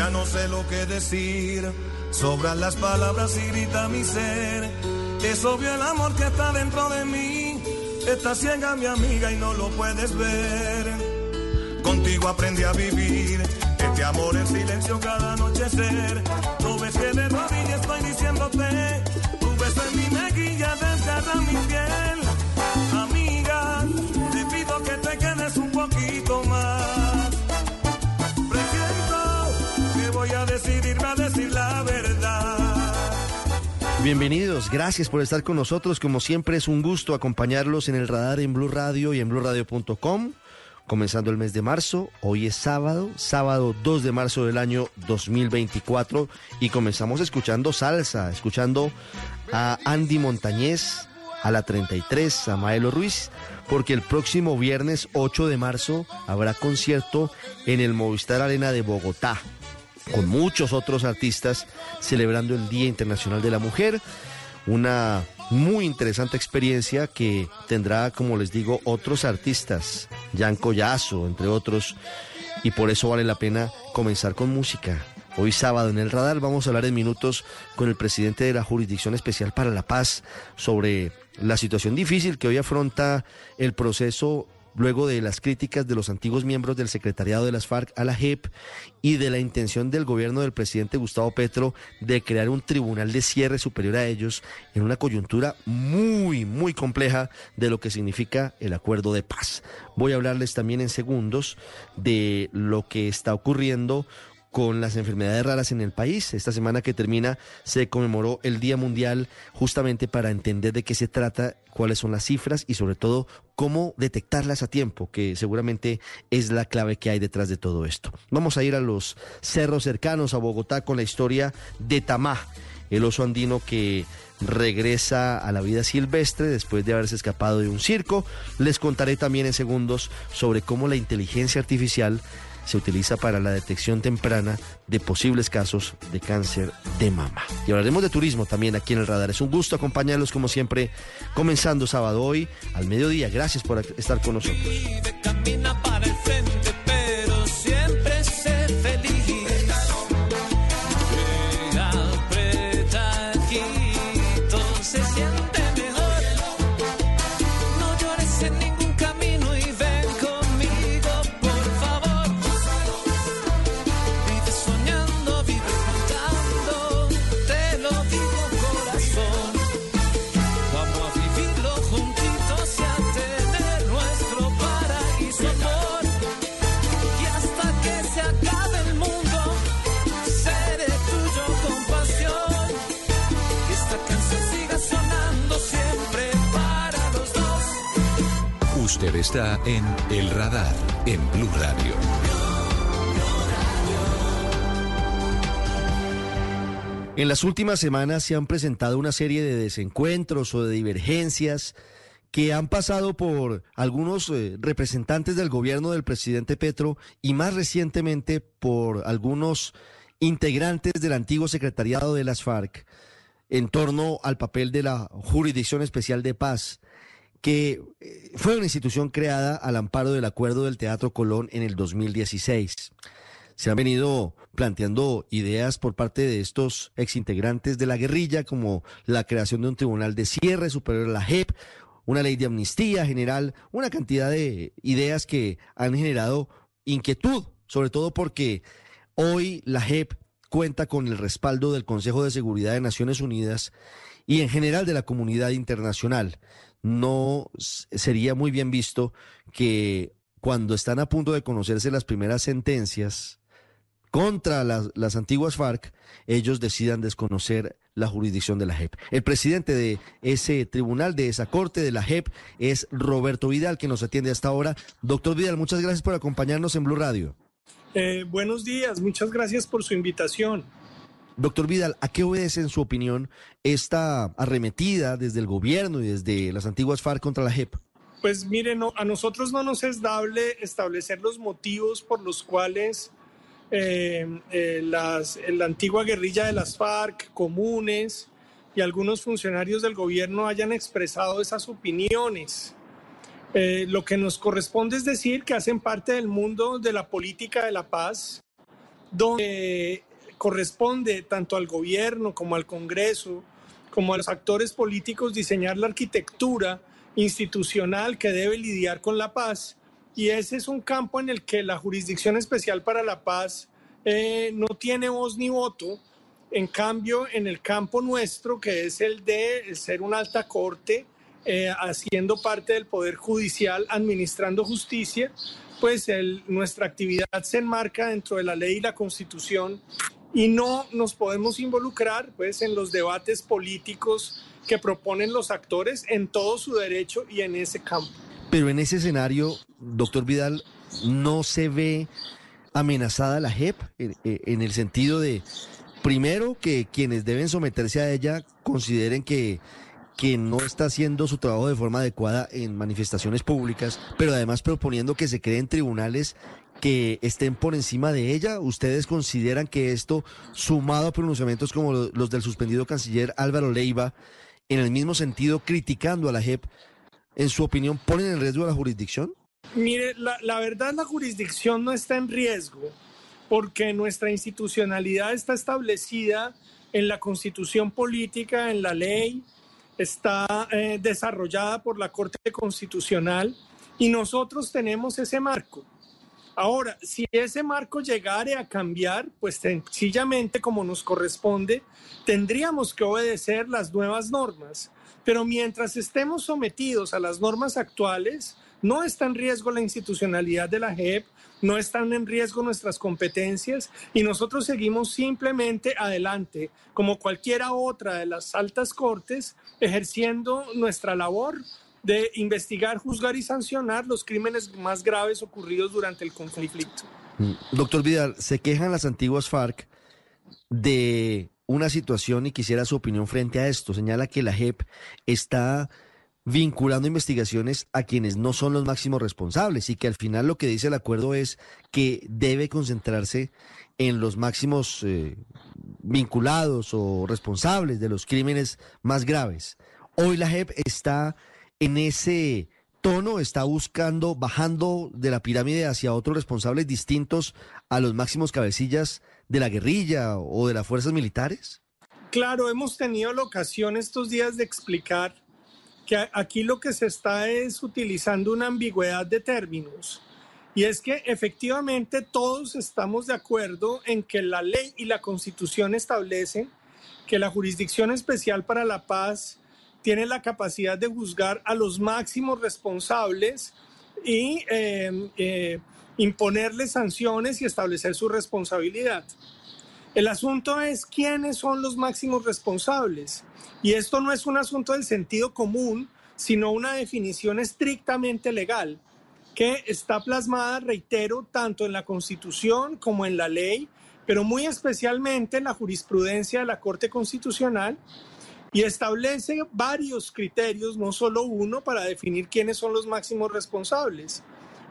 Ya no sé lo que decir, sobran las palabras y grita mi ser. Es obvio el amor que está dentro de mí, está ciega mi amiga y no lo puedes ver. Contigo aprendí a vivir, este amor en silencio cada anochecer. No ves que de rodillas estoy diciéndote, tu beso en mi mejilla desgarra mi piel. Bienvenidos, gracias por estar con nosotros. Como siempre es un gusto acompañarlos en el radar en Blue Radio y en BlueRadio.com. Comenzando el mes de marzo, hoy es sábado, sábado 2 de marzo del año 2024 y comenzamos escuchando salsa, escuchando a Andy Montañez, a la 33, a Maelo Ruiz, porque el próximo viernes 8 de marzo habrá concierto en el Movistar Arena de Bogotá con muchos otros artistas celebrando el Día Internacional de la Mujer. Una muy interesante experiencia que tendrá, como les digo, otros artistas, Jan Collazo, entre otros, y por eso vale la pena comenzar con música. Hoy sábado en el radar vamos a hablar en minutos con el presidente de la Jurisdicción Especial para la Paz sobre la situación difícil que hoy afronta el proceso luego de las críticas de los antiguos miembros del secretariado de las FARC a la JEP y de la intención del gobierno del presidente Gustavo Petro de crear un tribunal de cierre superior a ellos en una coyuntura muy, muy compleja de lo que significa el acuerdo de paz. Voy a hablarles también en segundos de lo que está ocurriendo con las enfermedades raras en el país. Esta semana que termina se conmemoró el Día Mundial justamente para entender de qué se trata, cuáles son las cifras y sobre todo cómo detectarlas a tiempo, que seguramente es la clave que hay detrás de todo esto. Vamos a ir a los cerros cercanos a Bogotá con la historia de Tamá, el oso andino que regresa a la vida silvestre después de haberse escapado de un circo. Les contaré también en segundos sobre cómo la inteligencia artificial se utiliza para la detección temprana de posibles casos de cáncer de mama. Y hablaremos de turismo también aquí en el radar. Es un gusto acompañarlos como siempre, comenzando sábado hoy al mediodía. Gracias por estar con nosotros. Usted está en El Radar, en Blue Radio. En las últimas semanas se han presentado una serie de desencuentros o de divergencias que han pasado por algunos eh, representantes del gobierno del presidente Petro y más recientemente por algunos integrantes del antiguo secretariado de las FARC en torno al papel de la Jurisdicción Especial de Paz que eh, fue una institución creada al amparo del acuerdo del Teatro Colón en el 2016. Se han venido planteando ideas por parte de estos exintegrantes de la guerrilla, como la creación de un tribunal de cierre superior a la JEP, una ley de amnistía general, una cantidad de ideas que han generado inquietud, sobre todo porque hoy la JEP cuenta con el respaldo del Consejo de Seguridad de Naciones Unidas y en general de la comunidad internacional no sería muy bien visto que cuando están a punto de conocerse las primeras sentencias contra las, las, antiguas FARC, ellos decidan desconocer la jurisdicción de la JEP. El presidente de ese tribunal, de esa corte de la JEP, es Roberto Vidal, que nos atiende hasta ahora. Doctor Vidal, muchas gracias por acompañarnos en Blue Radio. Eh, buenos días, muchas gracias por su invitación. Doctor Vidal, ¿a qué obedece, en su opinión, esta arremetida desde el gobierno y desde las antiguas FARC contra la JEP? Pues miren, a nosotros no nos es dable establecer los motivos por los cuales eh, eh, las, la antigua guerrilla de las FARC, comunes y algunos funcionarios del gobierno hayan expresado esas opiniones. Eh, lo que nos corresponde es decir que hacen parte del mundo de la política de la paz, donde corresponde tanto al gobierno como al Congreso, como a los actores políticos diseñar la arquitectura institucional que debe lidiar con la paz. Y ese es un campo en el que la Jurisdicción Especial para la Paz eh, no tiene voz ni voto. En cambio, en el campo nuestro, que es el de ser una alta corte, eh, haciendo parte del Poder Judicial, administrando justicia, pues nuestra actividad se enmarca dentro de la ley y la constitución y no nos podemos involucrar pues en los debates políticos que proponen los actores en todo su derecho y en ese campo. Pero en ese escenario, doctor Vidal, no se ve amenazada la JEP en el sentido de, primero, que quienes deben someterse a ella consideren que que no está haciendo su trabajo de forma adecuada en manifestaciones públicas, pero además proponiendo que se creen tribunales que estén por encima de ella. ¿Ustedes consideran que esto, sumado a pronunciamientos como los del suspendido canciller Álvaro Leiva, en el mismo sentido criticando a la JEP, en su opinión, ponen en riesgo a la jurisdicción? Mire, la, verdad la jurisdicción no está en riesgo porque nuestra institucionalidad está establecida en la constitución política, en la ley, está eh, desarrollada por la Corte Constitucional y nosotros tenemos ese marco. Ahora, si ese marco llegare a cambiar, pues sencillamente como nos corresponde, tendríamos que obedecer las nuevas normas. Pero mientras estemos sometidos a las normas actuales, no está en riesgo la institucionalidad de la JEP, no están en riesgo nuestras competencias y nosotros seguimos simplemente adelante, como cualquiera otra de las altas cortes, ejerciendo nuestra labor de investigar, juzgar y sancionar los crímenes más graves ocurridos durante el conflicto. Mm, doctor Vidal, se quejan las antiguas FARC de una situación y quisiera su opinión frente a esto. Señala que la JEP está vinculando investigaciones a quienes no son los máximos responsables y que al final lo que dice el acuerdo es que debe concentrarse en los máximos eh, vinculados o responsables de los crímenes más graves. Hoy la JEP está en ese tono, está buscando, bajando de la pirámide hacia otros responsables distintos a los máximos cabecillas de la guerrilla o de las fuerzas militares? Claro, hemos tenido la ocasión estos días de explicar que aquí lo que se está es utilizando una ambigüedad de términos. Y es que efectivamente todos estamos de acuerdo en que la ley y la constitución establecen que la Jurisdicción Especial para la Paz tiene la capacidad de juzgar a los máximos responsables y eh, eh, imponerles sanciones y establecer su responsabilidad. El asunto es quiénes son los máximos responsables. Y esto no es un asunto del sentido común, sino una definición estrictamente legal que está plasmada, reitero, tanto en la Constitución como en la ley, pero muy especialmente en la jurisprudencia de la Corte Constitucional y establece varios criterios, no solo uno, para definir quiénes son los máximos responsables.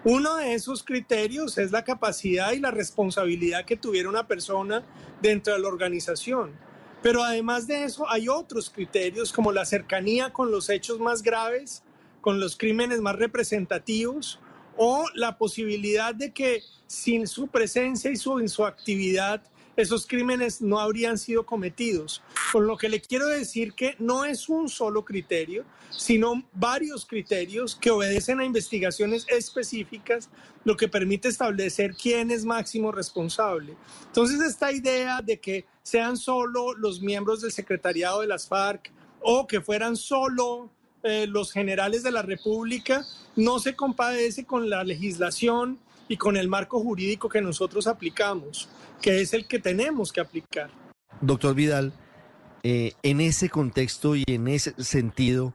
Uno de esos criterios es la capacidad y la responsabilidad que tuviera una persona dentro de la organización. Pero además de eso hay otros criterios como la cercanía con los hechos más graves, con los crímenes más representativos o la posibilidad de que sin su presencia y su, en su actividad esos crímenes no habrían sido cometidos. Con lo que le quiero decir que no es un solo criterio, sino varios criterios que obedecen a investigaciones específicas, lo que permite establecer quién es máximo responsable. Entonces, esta idea de que sean solo los miembros del secretariado de las FARC o que fueran solo eh, los generales de la República no se compadece con la legislación y con el marco jurídico que nosotros aplicamos que es el que tenemos que aplicar. Doctor Vidal, eh, en ese contexto y en ese sentido,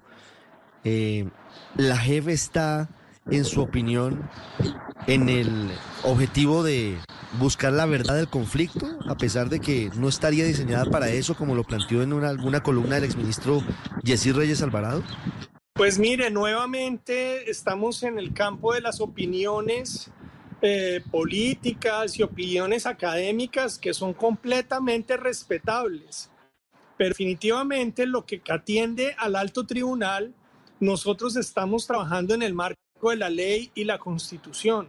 eh, la JEP está en su opinión, en el objetivo de buscar la verdad del conflicto, a pesar de que no estaría diseñada para eso, como lo planteó en una, alguna columna del exministro Jessy Reyes Alvarado? Pues mire, nuevamente estamos en el campo de las opiniones eh, políticas y opiniones académicas que son completamente respetables. Pero definitivamente lo que atiende al alto tribunal, nosotros estamos trabajando en el marco de la ley y la constitución.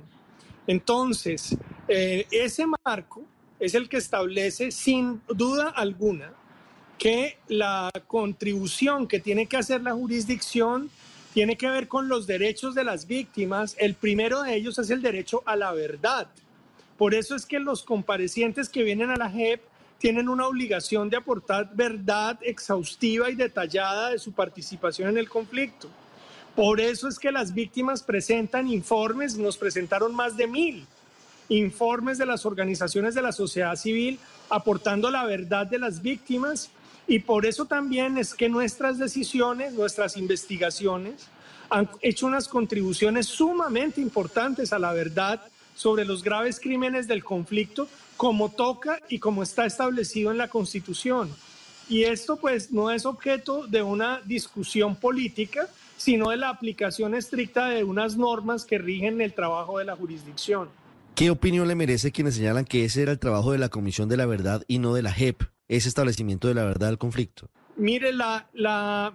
Entonces, eh, ese marco es el que establece sin duda alguna que la contribución que tiene que hacer la jurisdicción tiene que ver con los derechos de las víctimas. El primero de ellos es el derecho a la verdad. Por eso es que los comparecientes que vienen a la JEP tienen una obligación de aportar verdad exhaustiva y detallada de su participación en el conflicto. Por eso es que las víctimas presentan informes, nos presentaron más de mil informes de las organizaciones de la sociedad civil aportando la verdad de las víctimas y por eso también es que nuestras decisiones, nuestras investigaciones han hecho unas contribuciones sumamente importantes a la verdad sobre los graves crímenes del conflicto como toca y como está establecido en la Constitución. Y esto pues no es objeto de una discusión política, sino de la aplicación estricta de unas normas que rigen el trabajo de la jurisdicción. ¿Qué opinión le merece quienes señalan que ese era el trabajo de la Comisión de la Verdad y no de la JEP, ese establecimiento de la verdad del conflicto? Mire, la, la,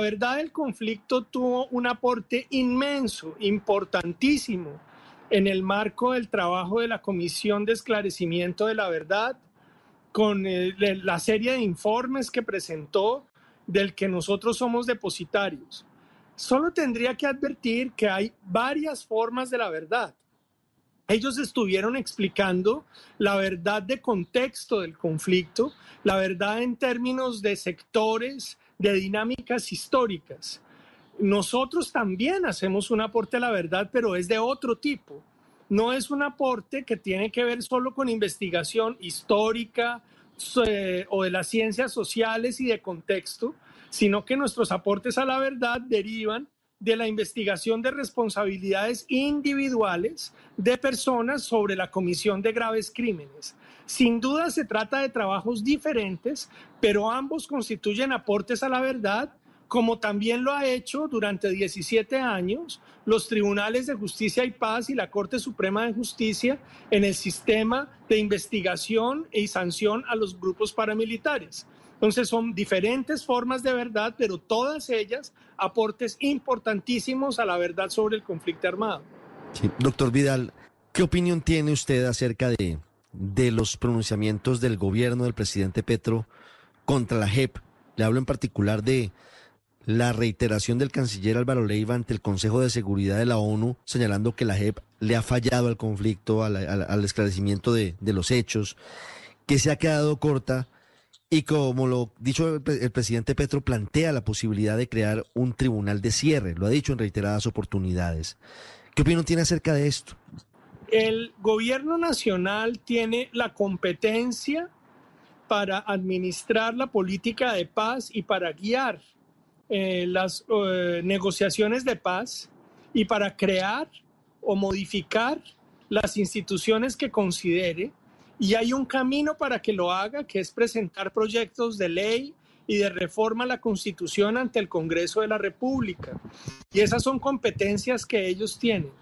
verdad del conflicto tuvo un aporte inmenso, importantísimo, en el marco del trabajo de la Comisión de Esclarecimiento de la Verdad, con eh, la serie de informes que presentó del que nosotros somos depositarios. Solo tendría que advertir que hay varias formas de la verdad. Ellos estuvieron explicando la verdad de contexto del conflicto, la verdad en términos de sectores, de dinámicas históricas. Nosotros también hacemos un aporte a la verdad, pero es de otro tipo. No es un aporte que tiene que ver solo con investigación histórica eh, o de las ciencias sociales y de contexto, sino que nuestros aportes a la verdad derivan de la investigación de responsabilidades individuales de personas sobre la comisión de graves crímenes. Sin duda se trata de trabajos diferentes, pero ambos constituyen aportes a la verdad, como también lo ha hecho durante 17 años los tribunales de justicia y paz y la Corte Suprema de Justicia en el sistema de investigación y sanción a los grupos paramilitares. Entonces son diferentes formas de verdad, pero todas ellas aportes importantísimos a la verdad sobre el conflicto armado. Doctor Vidal, ¿qué opinión tiene usted acerca de, de los pronunciamientos del gobierno del presidente Petro contra la JEP? Le hablo en particular de la reiteración del canciller Álvaro Leiva ante el Consejo de Seguridad de la ONU, señalando que la JEP le ha fallado al conflicto, al, esclarecimiento de, de los hechos, que se ha quedado corta y como lo dicho el, presidente Petro plantea la posibilidad de crear un tribunal de cierre, lo ha dicho en reiteradas oportunidades. ¿Qué opinión tiene acerca de esto? El gobierno nacional tiene la competencia para administrar la política de paz y para guiar eh, las eh, negociaciones de paz y para crear o modificar las instituciones que considere y hay un camino para que lo haga, que es presentar proyectos de ley y de reforma a la Constitución ante el Congreso de la República. Y esas son competencias que ellos tienen.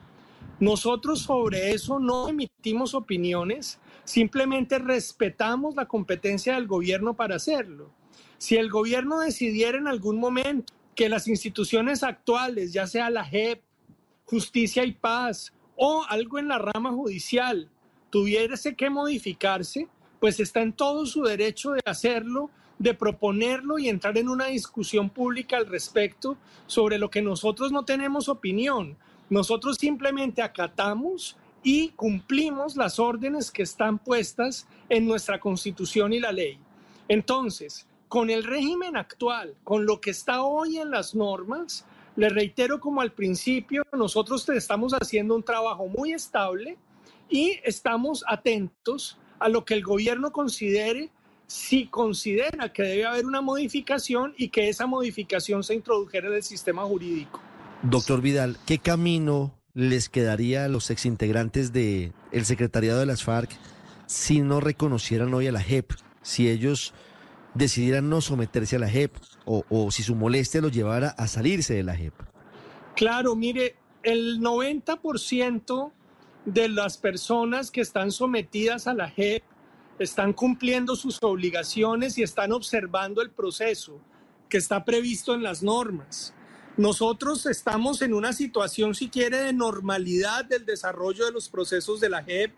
Nosotros sobre eso no emitimos opiniones, simplemente respetamos la competencia del gobierno para hacerlo. Si el gobierno decidiera en algún momento que las instituciones actuales, ya sea la JEP, Justicia y Paz o algo en la rama judicial, tuviese que modificarse, pues está en todo su derecho de hacerlo, de proponerlo y entrar en una discusión pública al respecto sobre lo que nosotros no tenemos opinión. Nosotros simplemente acatamos y cumplimos las órdenes que están puestas en nuestra constitución y la ley. Entonces, con el régimen actual, con lo que está hoy en las normas, le reitero como al principio, nosotros estamos haciendo un trabajo muy estable, y estamos atentos a lo que el gobierno considere si considera que debe haber una modificación y que esa modificación se introdujera en el sistema jurídico. Doctor Vidal, ¿qué camino les quedaría a los exintegrantes del el secretariado de las FARC si no reconocieran hoy a la JEP? Si ellos decidieran no someterse a la JEP o, o si su molestia los llevara a salirse de la JEP. Claro, mire, el 90% de las personas que están sometidas a la JEP están cumpliendo sus obligaciones y están observando el proceso que está previsto en las normas. Nosotros estamos en una situación, si quiere, de normalidad del desarrollo de los procesos de la JEP.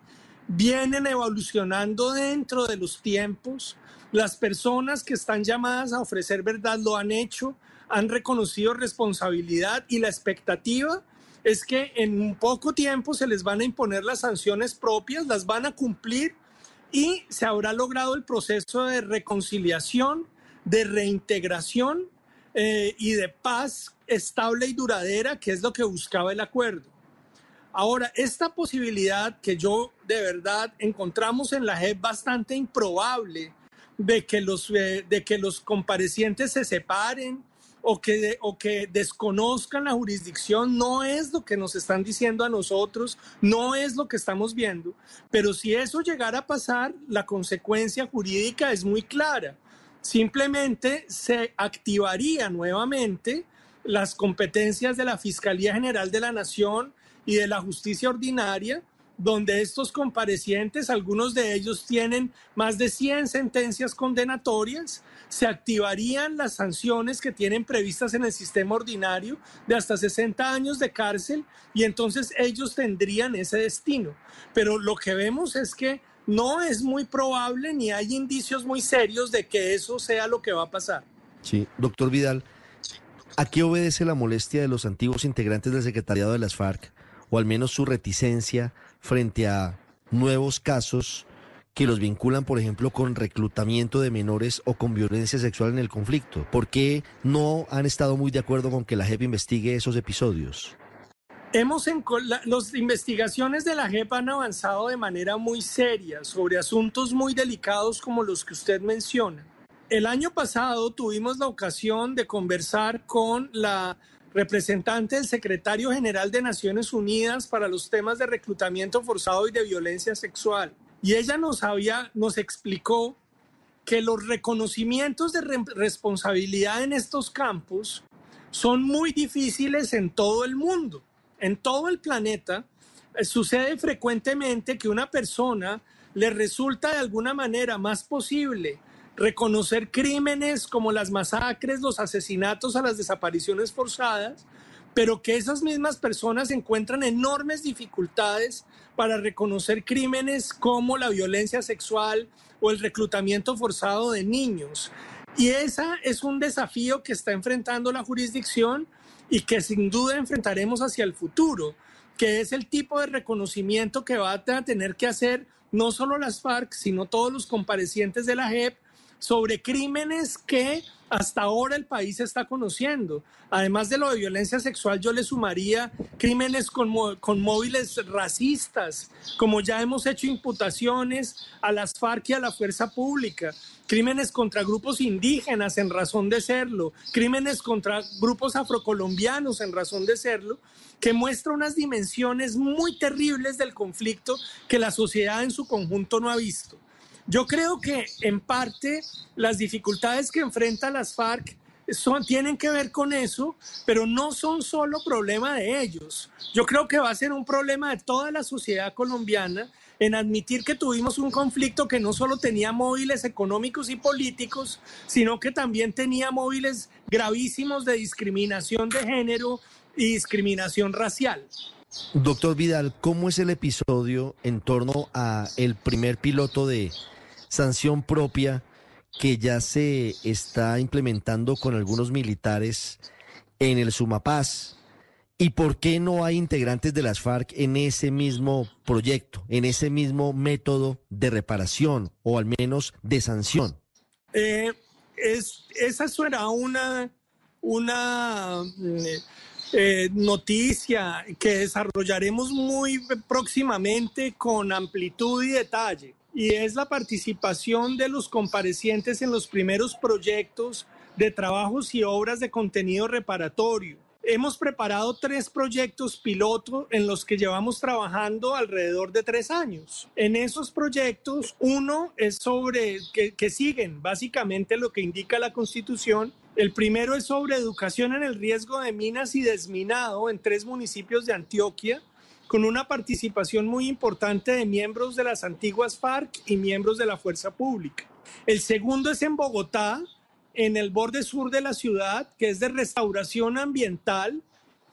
Vienen evolucionando dentro de los tiempos. Las personas que están llamadas a ofrecer verdad lo han hecho, han reconocido responsabilidad y la expectativa es que en poco tiempo se les van a imponer las sanciones propias, las van a cumplir y se habrá logrado el proceso de reconciliación, de reintegración eh, y de paz estable y duradera, que es lo que buscaba el acuerdo. Ahora, esta posibilidad que yo de verdad encontramos en la JEP bastante improbable de que los, eh, de que los comparecientes se separen, o que, o que desconozcan la jurisdicción no es lo que nos están diciendo a nosotros, no es lo que estamos viendo, pero si eso llegara a pasar, la consecuencia jurídica es muy clara. Simplemente se activaría nuevamente las competencias de la Fiscalía General de la Nación y de la Justicia Ordinaria donde estos comparecientes, algunos de ellos tienen más de 100 sentencias condenatorias, se activarían las sanciones que tienen previstas en el sistema ordinario de hasta 60 años de cárcel y entonces ellos tendrían ese destino. Pero lo que vemos es que no es muy probable ni hay indicios muy serios de que eso sea lo que va a pasar. Sí, doctor Vidal, ¿a qué obedece la molestia de los antiguos integrantes del secretariado de las FARC? o al menos su reticencia frente a nuevos casos que los vinculan, por ejemplo, con reclutamiento de menores o con violencia sexual en el conflicto? ¿Por qué no han estado muy de acuerdo con que la JEP investigue esos episodios? Hemos las investigaciones de la JEP han avanzado de manera muy seria sobre asuntos muy delicados como los que usted menciona. El año pasado tuvimos la ocasión de conversar con la representante del secretario general de Naciones Unidas para los temas de reclutamiento forzado y de violencia sexual. Y ella nos había, nos explicó que los reconocimientos de responsabilidad en estos campos son muy difíciles en todo el mundo, en todo el planeta. Eh, sucede frecuentemente que una persona le resulta de alguna manera más posible reconocer crímenes como las masacres, los asesinatos a las desapariciones forzadas, pero que esas mismas personas encuentran enormes dificultades para reconocer crímenes como la violencia sexual o el reclutamiento forzado de niños. Y ese es un desafío que está enfrentando la jurisdicción y que sin duda enfrentaremos hacia el futuro, que es el tipo de reconocimiento que va a tener que hacer no solo las FARC, sino todos los comparecientes de la JEP sobre crímenes que hasta ahora el país está conociendo. Además de lo de violencia sexual, yo le sumaría crímenes con, con, móviles racistas, como ya hemos hecho imputaciones a las FARC y a la fuerza pública, crímenes contra grupos indígenas en razón de serlo, crímenes contra grupos afrocolombianos en razón de serlo, que muestra unas dimensiones muy terribles del conflicto que la sociedad en su conjunto no ha visto. Yo creo que en parte las dificultades que enfrenta las FARC son, tienen que ver con eso, pero no son solo problema de ellos. Yo creo que va a ser un problema de toda la sociedad colombiana en admitir que tuvimos un conflicto que no solo tenía móviles económicos y políticos, sino que también tenía móviles gravísimos de discriminación de género y discriminación racial. Doctor Vidal, ¿cómo es el episodio en torno a el primer piloto de sanción propia que ya se está implementando con algunos militares en el Sumapaz. ¿Y por qué no hay integrantes de las FARC en ese mismo proyecto, en ese mismo método de reparación o al menos de sanción? Eh, es, esa suena una, una eh, noticia que desarrollaremos muy próximamente con amplitud y detalle y es la participación de los comparecientes en los primeros proyectos de trabajos y obras de contenido reparatorio. hemos preparado tres proyectos piloto en los que llevamos trabajando alrededor de tres años. En esos proyectos, uno es sobre que, siguen básicamente lo que indica la Constitución el primero es sobre educación en el riesgo de minas y desminado en tres municipios de Antioquia, con una participación muy importante de miembros de las antiguas FARC y miembros de la Fuerza Pública. El segundo es en Bogotá, en el borde sur de la ciudad, que es de restauración ambiental,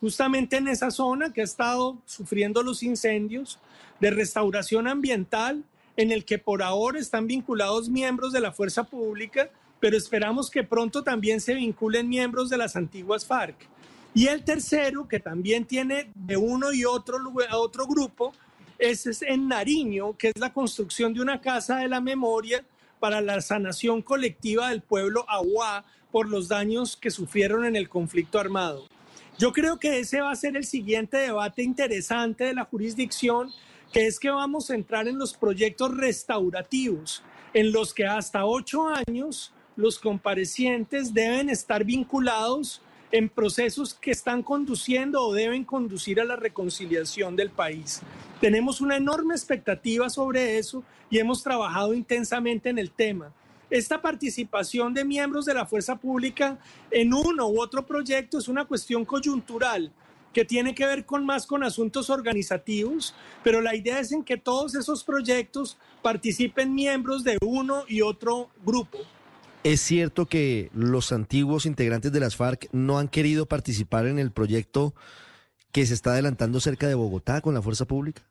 justamente en esa zona que ha estado sufriendo los incendios, de restauración ambiental, en el que por ahora están vinculados miembros de la Fuerza Pública pero esperamos que pronto también se vinculen miembros de las antiguas FARC. Y el tercero, que también tiene de uno y otro, otro grupo, es en Nariño, que es la construcción de una casa de la memoria para la sanación colectiva del pueblo Aguá por los daños que sufrieron en el conflicto armado. Yo creo que ese va a ser el siguiente debate interesante de la jurisdicción, que es que vamos a entrar en los proyectos restaurativos, en los que hasta ocho años los comparecientes deben estar vinculados en procesos que están conduciendo o deben conducir a la reconciliación del país. Tenemos una enorme expectativa sobre eso y hemos trabajado intensamente en el tema. Esta participación de miembros de la fuerza pública en uno u otro proyecto es una cuestión coyuntural que tiene que ver con más con asuntos organizativos, pero la idea es en que todos esos proyectos participen miembros de uno y otro grupo. ¿Es cierto que los antiguos integrantes de las FARC no han querido participar en el proyecto que se está adelantando cerca de Bogotá con la fuerza pública?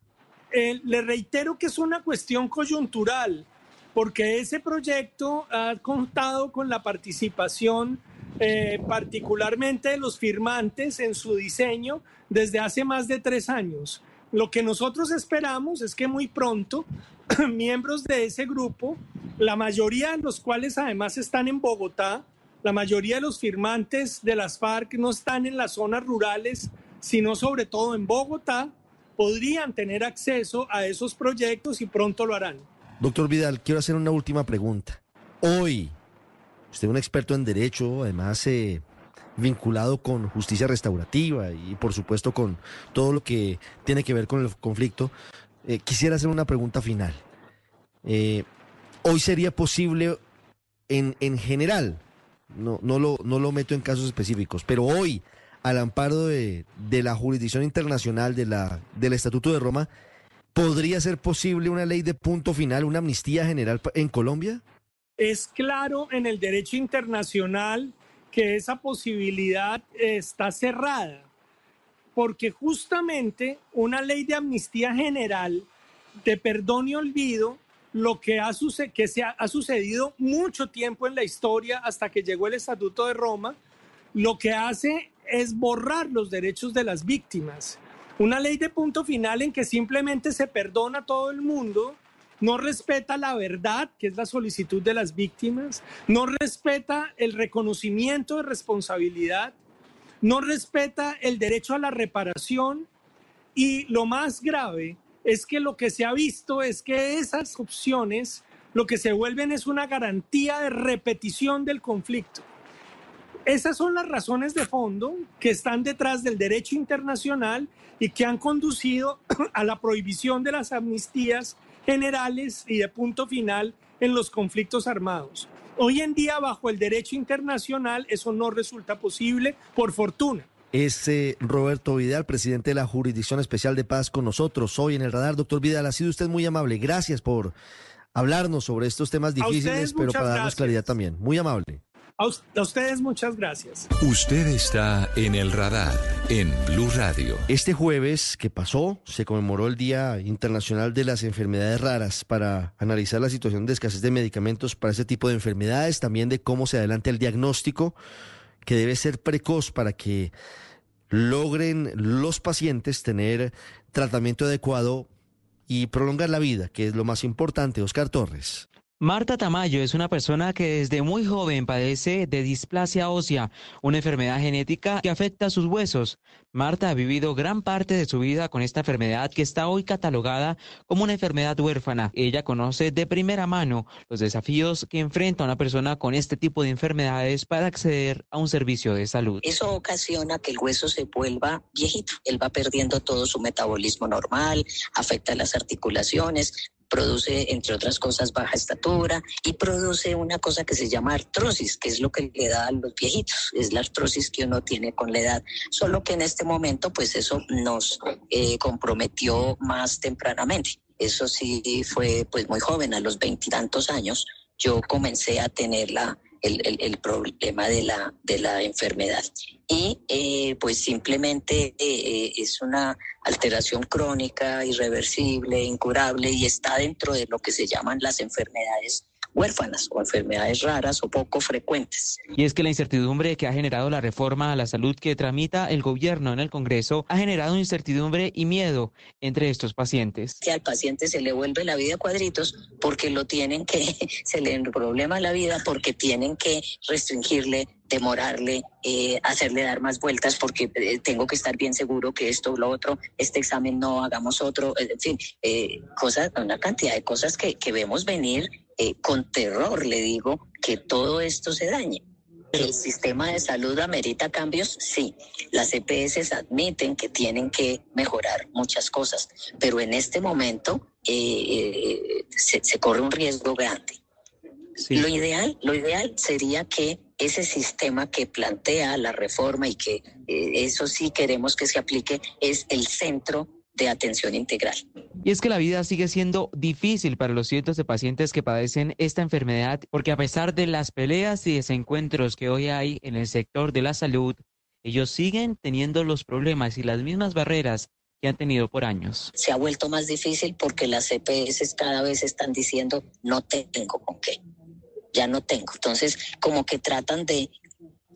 Eh, le reitero que es una cuestión coyuntural, porque ese proyecto ha contado con la participación eh, particularmente de los firmantes en su diseño desde hace más de tres años. Lo que nosotros esperamos es que muy pronto miembros de ese grupo la mayoría de los cuales además están en Bogotá, la mayoría de los firmantes de las FARC no están en las zonas rurales, sino sobre todo en Bogotá, podrían tener acceso a esos proyectos y pronto lo harán. Doctor Vidal, quiero hacer una última pregunta. Hoy, usted es un experto en derecho, además eh, vinculado con justicia restaurativa y por supuesto con todo lo que tiene que ver con el conflicto, eh, quisiera hacer una pregunta final. Eh, hoy sería posible en, en general, no, no, lo, no lo meto en casos específicos, pero hoy, al amparo de, de la jurisdicción internacional de la, del Estatuto de Roma, ¿podría ser posible una ley de punto final, una amnistía general en Colombia? Es claro en el derecho internacional que esa posibilidad está cerrada, porque justamente una ley de amnistía general de perdón y olvido lo que, ha, que se ha, sucedido mucho tiempo en la historia hasta que llegó el Estatuto de Roma, lo que hace es borrar los derechos de las víctimas. Una ley de punto final en que simplemente se perdona a todo el mundo, no respeta la verdad, que es la solicitud de las víctimas, no respeta el reconocimiento de responsabilidad, no respeta el derecho a la reparación y lo más grave es que lo que se ha visto es que esas opciones lo que se vuelven es una garantía de repetición del conflicto. Esas son las razones de fondo que están detrás del derecho internacional y que han conducido a la prohibición de las amnistías generales y de punto final en los conflictos armados. Hoy en día, bajo el derecho internacional, eso no resulta posible, por fortuna es Roberto Vidal, presidente de la Jurisdicción Especial de Paz con nosotros hoy en el radar. Doctor Vidal, ha sido usted muy amable. Gracias por hablarnos sobre estos temas difíciles, pero para darnos claridad también. Muy amable. A, ustedes muchas gracias. Usted está en el radar en Blue Radio. Este jueves que pasó se conmemoró el Día Internacional de las Enfermedades Raras para analizar la situación de escasez de medicamentos para ese tipo de enfermedades, también de cómo se adelanta el diagnóstico que debe ser precoz para que logren los pacientes tener tratamiento adecuado y prolongar la vida, que es lo más importante. Oscar Torres. Marta Tamayo es una persona que desde muy joven padece de displasia ósea, una enfermedad genética que afecta a sus huesos. Marta ha vivido gran parte de su vida con esta enfermedad que está hoy catalogada como una enfermedad huérfana. Ella conoce de primera mano los desafíos que enfrenta una persona con este tipo de enfermedades para acceder a un servicio de salud. Eso ocasiona que el hueso se vuelva viejito. Él va perdiendo todo su metabolismo normal, afecta las articulaciones, produce, entre otras cosas, baja estatura y produce una cosa que se llama artrosis, que es lo que le da a los viejitos, es la artrosis que uno tiene con la edad, solo que en este momento pues eso nos eh, comprometió más tempranamente. Eso sí fue pues muy joven, a los veintitantos años, yo comencé a tener la, el, problema de la, enfermedad. Y eh, pues simplemente eh, es una alteración crónica, irreversible, incurable y está dentro de lo que se llaman las enfermedades huérfanas o enfermedades raras o poco frecuentes. Y es que la incertidumbre que ha generado la reforma a la salud que tramita el gobierno en el Congreso ha generado incertidumbre y miedo entre estos pacientes. Que al paciente se le vuelve la vida a cuadritos porque lo tienen que, se le problema la vida porque tienen que restringirle demorarle, eh, hacerle dar más vueltas porque eh, tengo que estar bien seguro que esto o lo otro, este examen no, hagamos otro, en fin, eh, cosas, una cantidad de cosas que, que vemos venir eh, con terror le digo que todo esto se dañe. ¿El sistema de salud amerita cambios? Sí. Las EPS admiten que tienen que mejorar muchas cosas, pero en este momento eh, se, corre un riesgo grande. Lo, ideal, lo ideal sería que ese sistema que plantea la reforma y que eh, eso sí queremos que se aplique es el centro de atención integral. Y es que la vida sigue siendo difícil para los cientos de pacientes que padecen esta enfermedad, porque a pesar de las peleas y desencuentros que hoy hay en el sector de la salud, ellos siguen teniendo los problemas y las mismas barreras que han tenido por años. Se ha vuelto más difícil porque las EPS cada vez están diciendo no tengo con qué, ya no tengo. Entonces, como que tratan de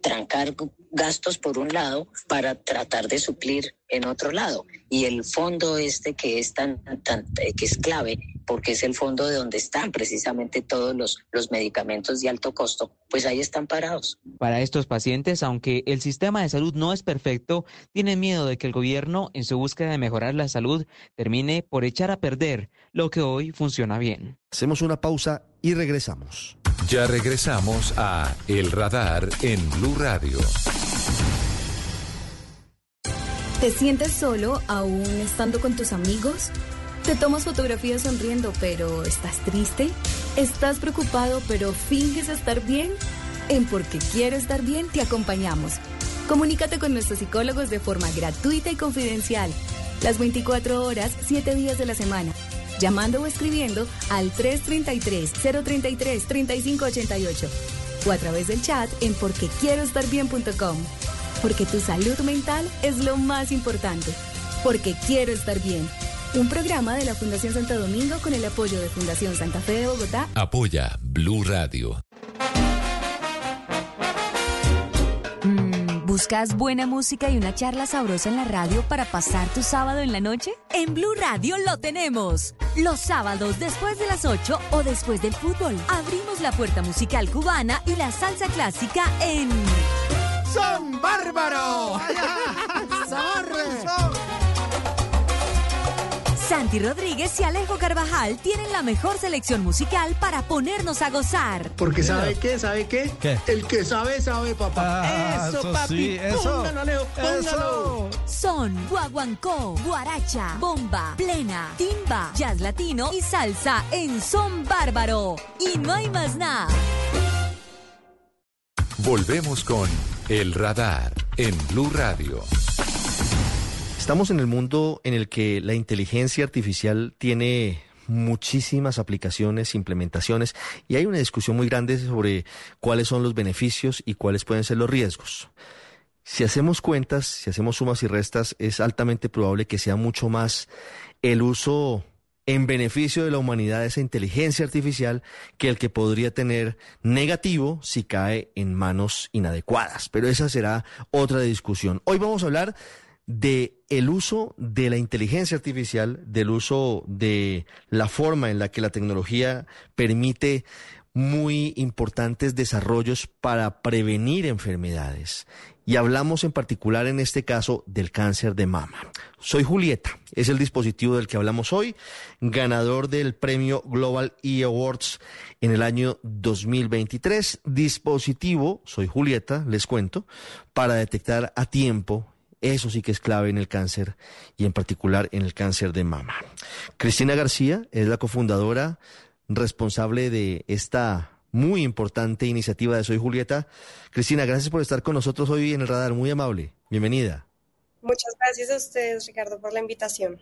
trancar gastos por un lado para tratar de suplir en otro lado. Y el fondo este que es tan, tan eh, que es clave, porque es el fondo de donde están precisamente todos los, los medicamentos de alto costo, pues ahí están parados. Para estos pacientes, aunque el sistema de salud no es perfecto, tienen miedo de que el gobierno, en su búsqueda de mejorar la salud, termine por echar a perder lo que hoy funciona bien. Hacemos una pausa y regresamos. Ya regresamos a El Radar en Blue Radio. ¿Te sientes solo aún estando con tus amigos? ¿Te tomas fotografías sonriendo pero estás triste? ¿Estás preocupado pero finges estar bien? En Porque Quiero Estar Bien te acompañamos. Comunícate con nuestros psicólogos de forma gratuita y confidencial. Las 24 horas, 7 días de la semana. Llamando o escribiendo al 333-033-3588 o a través del chat en porquequieroestarbien.com. Porque tu salud mental es lo más importante. Porque quiero estar bien. Un programa de la Fundación Santo Domingo con el apoyo de Fundación Santa Fe de Bogotá. Apoya Blue Radio. Mm, ¿Buscas buena música y una charla sabrosa en la radio para pasar tu sábado en la noche? En Blue Radio lo tenemos. Los sábados después de las 8 o después del fútbol, abrimos la puerta musical cubana y la salsa clásica en son bárbaro. Santi Rodríguez y Alejo Carvajal tienen la mejor selección musical para ponernos a gozar. Porque ¿sabe qué? ¿Sabe qué? El que sabe, sabe, papá. Ah, eso, papi. eso. Póngalo, Alejo, póngalo. Son guaguancó, guaracha, bomba, plena, timba, jazz latino y salsa en Son Bárbaro. Y no hay más nada. Volvemos con El Radar en Blue Radio. Estamos en el mundo en el que la inteligencia artificial tiene muchísimas aplicaciones, implementaciones, y hay una discusión muy grande sobre cuáles son los beneficios y cuáles pueden ser los riesgos. Si hacemos cuentas, si hacemos sumas y restas, es altamente probable que sea mucho más el uso en beneficio de la humanidad esa inteligencia artificial que el que podría tener negativo si cae en manos inadecuadas. Pero esa será otra discusión. Hoy vamos a hablar de el uso de la inteligencia artificial, del uso de la forma en la que la tecnología permite muy importantes desarrollos para prevenir enfermedades. Y hablamos en particular en este caso del cáncer de mama. Soy Julieta, es el dispositivo del que hablamos hoy, ganador del premio Global E Awards en el año 2023. Dispositivo, soy Julieta, les cuento, para detectar a tiempo eso sí que es clave en el cáncer y en particular en el cáncer de mama. Cristina García es la cofundadora responsable de esta muy importante iniciativa de Soy Julieta. Cristina, gracias por estar con nosotros hoy en el radar, muy amable. Bienvenida. Muchas gracias a ustedes, Ricardo, por la invitación.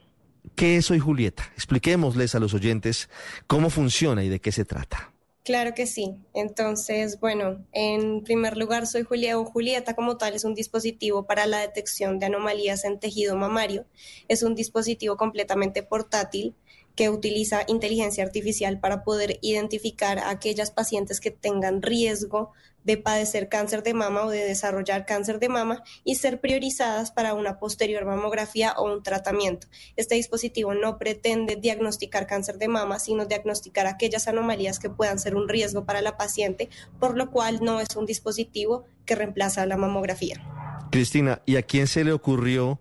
¿Qué es Soy Julieta? Expliquémosles a los oyentes cómo funciona y de qué se trata. Claro que sí. Entonces, bueno, en primer lugar, Soy Julieta o Julieta como tal es un dispositivo para la detección de anomalías en tejido mamario. Es un dispositivo completamente portátil que utiliza inteligencia artificial para poder identificar a aquellas pacientes que tengan riesgo de padecer cáncer de mama o de desarrollar cáncer de mama y ser priorizadas para una posterior mamografía o un tratamiento. Este dispositivo no pretende diagnosticar cáncer de mama, sino diagnosticar aquellas anomalías que puedan ser un riesgo para la paciente, por lo cual no es un dispositivo que reemplaza la mamografía. Cristina, ¿y a quién se le ocurrió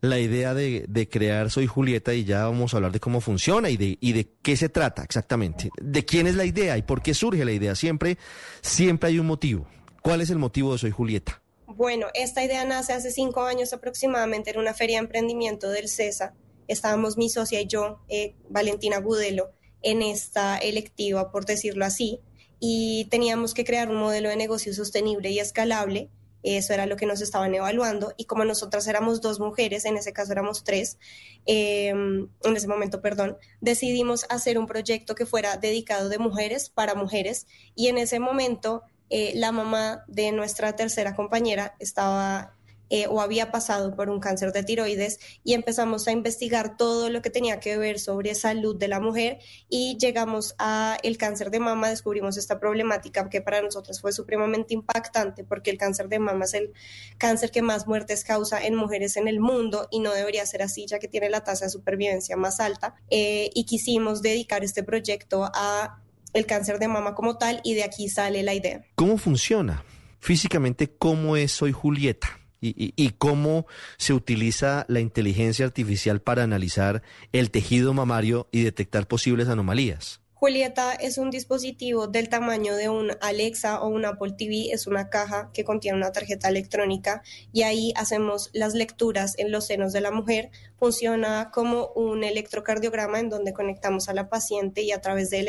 la idea de, crear Soy Julieta y ya vamos a hablar de cómo funciona y de, y de qué se trata exactamente. ¿De quién es la idea y por qué surge la idea? Siempre, siempre hay un motivo. ¿Cuál es el motivo de Soy Julieta? Bueno, esta idea nace hace cinco años aproximadamente en una feria de emprendimiento del CESA. Estábamos mi socia y yo, eh, Valentina Gudelo, en esta electiva, por decirlo así, y teníamos que crear un modelo de negocio sostenible y escalable eso era lo que nos estaban evaluando y como nosotras éramos dos mujeres, en ese caso éramos tres, em, en ese momento, perdón, decidimos hacer un proyecto que fuera dedicado de mujeres para mujeres y en ese momento eh, la mamá de nuestra tercera compañera estaba eh, o había pasado por un cáncer de tiroides y empezamos a investigar todo lo que tenía que ver sobre salud de la mujer y llegamos a el cáncer de mama, descubrimos esta problemática que para nosotros fue supremamente impactante porque el cáncer de mama es el cáncer que más muertes causa en mujeres en el mundo y no debería ser así ya que tiene la tasa de supervivencia más alta eh, y quisimos dedicar este proyecto a el cáncer de mama como tal y de aquí sale la idea. ¿Cómo funciona? Físicamente, ¿cómo es Soy Julieta? Y, cómo se utiliza la inteligencia artificial para analizar el tejido mamario y detectar posibles anomalías. Julieta es un dispositivo del tamaño de un Alexa o un Apple TV, es una caja que contiene una tarjeta electrónica y ahí hacemos las lecturas en los senos de la mujer. Funciona como un electrocardiograma en donde conectamos a la paciente y a través de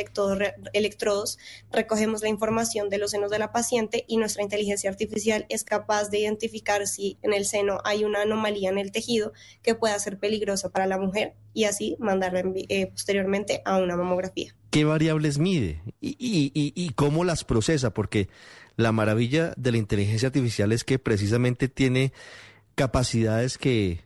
electrodos, recogemos la información de los senos de la paciente y nuestra inteligencia artificial es capaz de identificar si en el seno hay una anomalía en el tejido que pueda ser peligrosa para la mujer y así mandarla eh, posteriormente a una mamografía qué variables mide y, cómo las procesa, porque la maravilla de la inteligencia artificial es que precisamente tiene capacidades que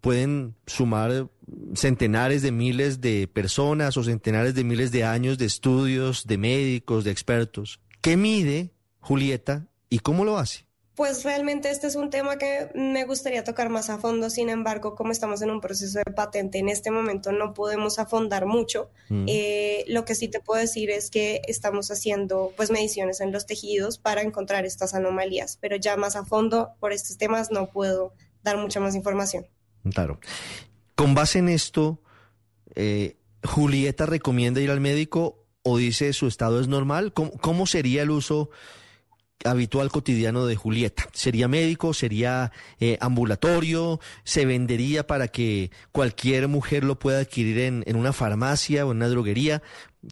pueden sumar centenares de miles de personas o centenares de miles de años de estudios, de médicos, de expertos. ¿Qué mide Julieta y cómo lo hace? Pues realmente este es un tema que me gustaría tocar más a fondo, sin embargo, como estamos en un proceso de patente, en este momento no podemos afondar mucho. Mm. Eh, lo que sí te puedo decir es que estamos haciendo pues mediciones en los tejidos para encontrar estas anomalías, pero ya más a fondo por estos temas no puedo dar mucha más información. Claro. Con base en esto, eh, Julieta recomienda ir al médico o dice su estado es normal. cómo sería el uso? Habitual cotidiano de Julieta? ¿Sería médico? ¿Sería eh, ambulatorio? ¿Se vendería para que cualquier mujer lo pueda adquirir en, una farmacia o en una droguería?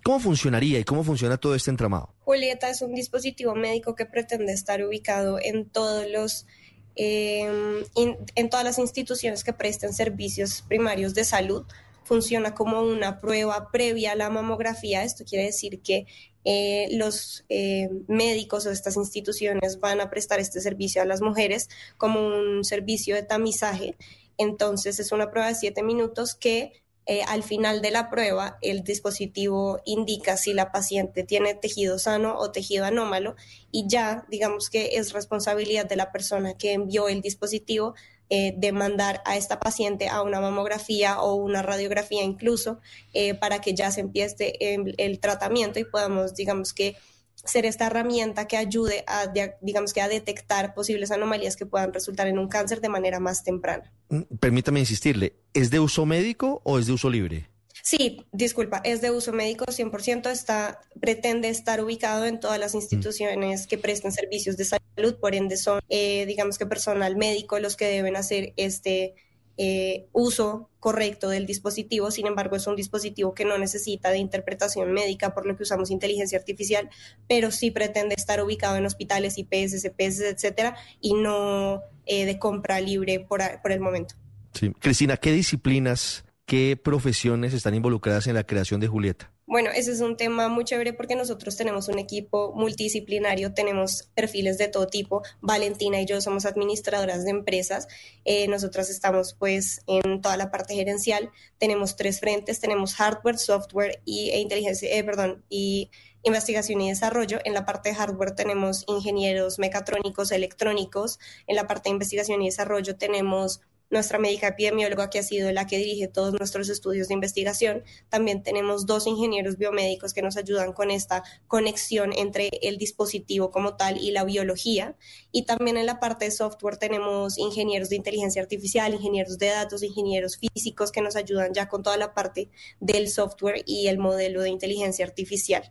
¿Cómo funcionaría y cómo funciona todo este entramado? Julieta es un dispositivo médico que pretende estar ubicado en todos los em, en todas las instituciones que presten servicios primarios de salud funciona como una prueba previa a la mamografía. Esto quiere decir que eh, los eh, médicos o estas instituciones van a prestar este servicio a las mujeres como un servicio de tamizaje. Entonces es una prueba de siete minutos que eh, al final de la prueba el dispositivo indica si la paciente tiene tejido sano o tejido anómalo y ya digamos que es responsabilidad de la persona que envió el dispositivo eh, de mandar a esta paciente a una mamografía o una radiografía incluso eh, para que ya se empiece el, tratamiento y podamos, digamos que, ser esta herramienta que ayude a, digamos que, a detectar posibles anomalías que puedan resultar en un cáncer de manera más temprana. Mm, permítame insistirle, ¿es de uso médico o es de uso libre? Sí, disculpa, es de uso médico 100%, está, pretende estar ubicado en todas las instituciones que presten servicios de salud, por ende son, eh, digamos que personal médico los que deben hacer este eh, uso correcto del dispositivo, sin embargo es un dispositivo que no necesita de interpretación médica, por lo que usamos inteligencia artificial, pero sí pretende estar ubicado en hospitales, IPS, CPS, etcétera, y no eh, de compra libre por, por el momento. Sí. Cristina, ¿qué disciplinas ¿Qué profesiones están involucradas en la creación de Julieta? Bueno, ese es un tema muy chévere porque nosotros tenemos un equipo multidisciplinario, tenemos perfiles de todo tipo. Valentina y yo somos administradoras de empresas. Eh, nosotras estamos pues en toda la parte gerencial. Tenemos tres frentes, tenemos hardware, software y, e inteligencia, eh, perdón, y investigación y desarrollo. En la parte de hardware tenemos ingenieros mecatrónicos, electrónicos. En la parte de investigación y desarrollo tenemos nuestra médica epidemióloga que ha sido la que dirige todos nuestros estudios de investigación. También tenemos dos ingenieros biomédicos que nos ayudan con esta conexión entre el dispositivo como tal y la biología. Y también en la parte de software tenemos ingenieros de inteligencia artificial, ingenieros de datos, ingenieros físicos que nos ayudan ya con toda la parte del software y el modelo de inteligencia artificial.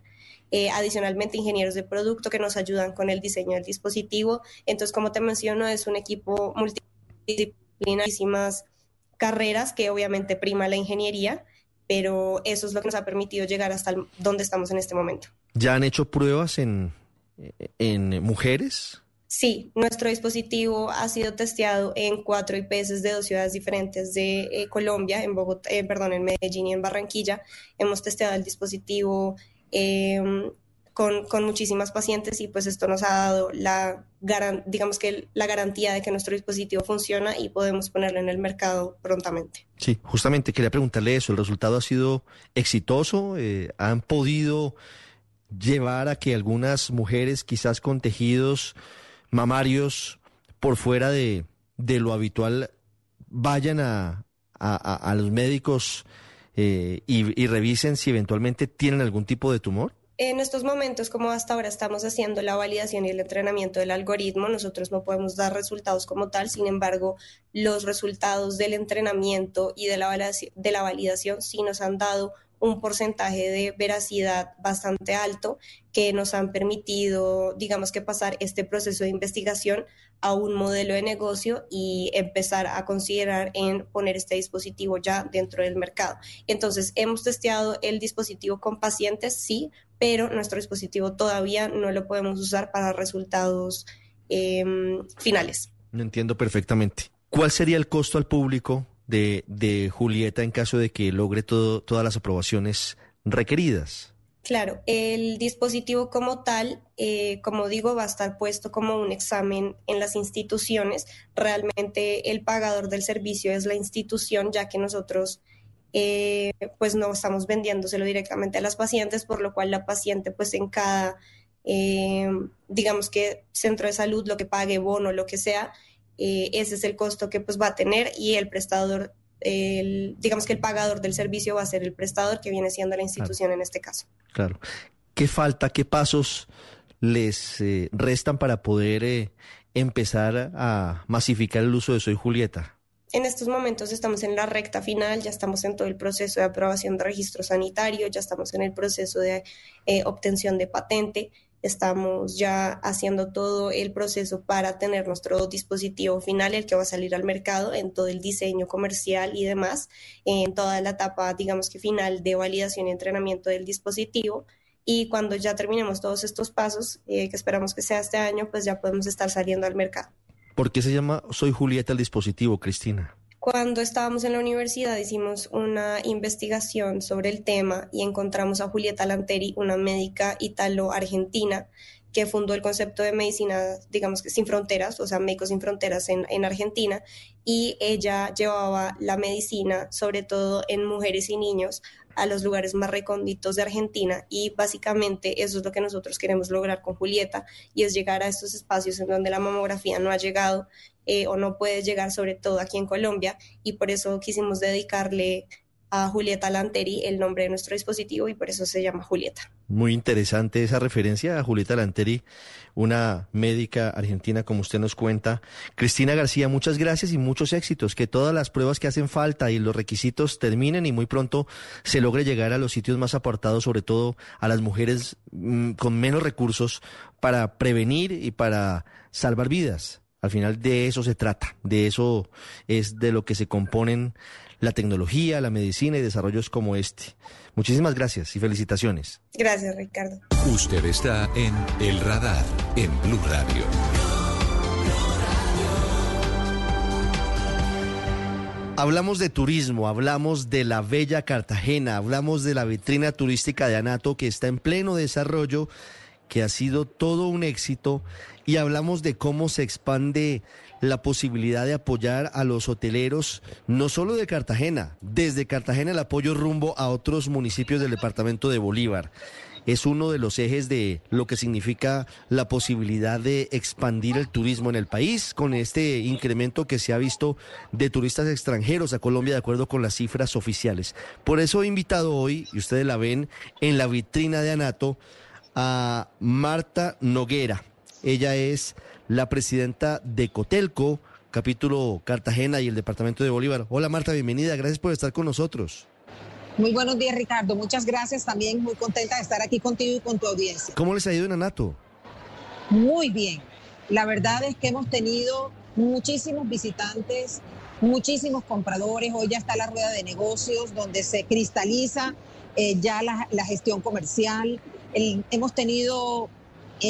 Eh, adicionalmente ingenieros de producto que nos ayudan con el diseño del dispositivo. Entonces, como te menciono, es un equipo multidisciplinario muchísimas carreras que obviamente prima la ingeniería, pero eso es lo que nos ha permitido llegar hasta donde estamos en este momento. ¿Ya han hecho pruebas en, en mujeres? Sí, nuestro dispositivo ha sido testeado en cuatro IPS de dos ciudades diferentes de eh, Colombia, en Bogotá, eh, perdón, en Medellín y en Barranquilla. Hemos testeado el dispositivo em, con, con, muchísimas pacientes y pues esto nos ha dado la, digamos que la garantía de que nuestro dispositivo funciona y podemos ponerlo en el mercado prontamente. Sí, justamente quería preguntarle eso, ¿el resultado ha sido exitoso? Eh, ¿Han podido llevar a que algunas mujeres quizás con tejidos mamarios por fuera de, de lo habitual vayan a, a, los médicos eh, y revisen si eventualmente tienen algún tipo de tumor? En estos momentos, como hasta ahora estamos haciendo la validación y el entrenamiento del algoritmo, nosotros no podemos dar resultados como tal, sin embargo, los resultados del entrenamiento y de la, de la validación sí nos han dado un porcentaje de veracidad bastante alto que nos han permitido, digamos que pasar este proceso de investigación a un modelo de negocio y empezar a considerar en poner este dispositivo ya dentro del mercado. Entonces, hemos testeado el dispositivo con pacientes, sí, pero nuestro dispositivo todavía no lo podemos usar para resultados em, finales. No entiendo perfectamente. ¿Cuál sería el costo al público de, Julieta en caso de que logre todo, todas las aprobaciones requeridas. Claro, el dispositivo como tal, eh, como digo, va a estar puesto como un examen en las instituciones. Realmente el pagador del servicio es la institución, ya que nosotros eh, pues no estamos vendiéndoselo directamente a las pacientes, por lo cual la paciente pues en cada, eh, digamos que centro de salud, lo que pague, bono, lo que sea, eh, ese es el costo que pues va a tener y el prestador, el, digamos que el pagador del servicio va a ser el prestador que viene siendo la institución en este caso. Claro. ¿Qué falta, qué pasos les eh, restan para poder eh, empezar a masificar el uso de Soy Julieta? En estos momentos estamos en la recta final, ya estamos en todo el proceso de aprobación de registro sanitario, ya estamos en el proceso de obtención de patente. Estamos ya haciendo todo el proceso para tener nuestro dispositivo final, el que va a salir al mercado, en todo el diseño comercial y demás, en toda la etapa, digamos que final de validación y entrenamiento del dispositivo. Y cuando ya terminemos todos estos pasos, eh, que esperamos que sea este año, pues ya podemos estar saliendo al mercado. ¿Por qué se llama Soy Julieta el dispositivo, Cristina? Cuando estábamos en la universidad hicimos una investigación sobre el tema y encontramos a Julieta Lanteri, una médica italo-argentina que fundó el concepto de medicina, digamos que sin fronteras, o sea, médicos sin fronteras en, en, Argentina, y ella llevaba la medicina, sobre todo en mujeres y niños, a los lugares más recónditos de Argentina y básicamente eso es lo que nosotros queremos lograr con Julieta y es llegar a estos espacios en donde la mamografía no ha llegado eh, o no puede llegar sobre todo aquí en Colombia y por eso quisimos dedicarle a Julieta Lanteri el nombre de nuestro dispositivo y por eso se llama Julieta. Muy interesante esa referencia a Julieta Lanteri, una médica argentina como usted nos cuenta. Cristina García, muchas gracias y muchos éxitos. Que todas las pruebas que hacen falta y los requisitos terminen y muy pronto se logre llegar a los sitios más apartados, sobre todo a las mujeres mm, con menos recursos para prevenir y para salvar vidas. Al final de eso se trata, de eso es de lo que se componen la tecnología, la medicina y desarrollos como este. Muchísimas gracias y felicitaciones. Gracias, Ricardo. Usted está en El Radar, en Blue Radio. Hablamos de turismo, hablamos de la bella Cartagena, hablamos de la vitrina turística de Anato que está en pleno desarrollo, que ha sido todo un éxito, y hablamos de cómo se expande la posibilidad de apoyar a los hoteleros, no solo de Cartagena, desde Cartagena el apoyo rumbo a otros municipios del departamento de Bolívar. Es uno de los ejes de lo que significa la posibilidad de expandir el turismo en el país con este incremento que se ha visto de turistas extranjeros a Colombia de acuerdo con las cifras oficiales. Por eso he invitado hoy, y ustedes la ven en la vitrina de Anato, a Marta Noguera. Ella es la presidenta de Cotelco, capítulo Cartagena y el departamento de Bolívar. Hola Marta, bienvenida, gracias por estar con nosotros. Muy buenos días Ricardo, muchas gracias también, muy contenta de estar aquí contigo y con tu audiencia. ¿Cómo les ha ido en Anato? Muy bien, la verdad es que hemos tenido muchísimos visitantes, muchísimos compradores, hoy ya está la rueda de negocios donde se cristaliza eh, ya la, gestión comercial, hemos tenido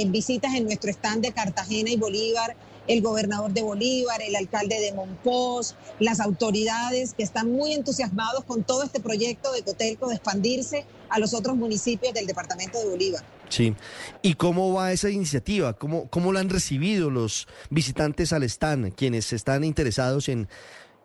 visitas en nuestro stand de Cartagena y Bolívar, el gobernador de Bolívar, el alcalde de Monpós, las autoridades que están muy entusiasmados con todo este proyecto de Cotelco de expandirse a los otros municipios del departamento de Bolívar. Sí. ¿Y cómo va esa iniciativa? ¿Cómo, cómo la han recibido los visitantes al stand, quienes están interesados en,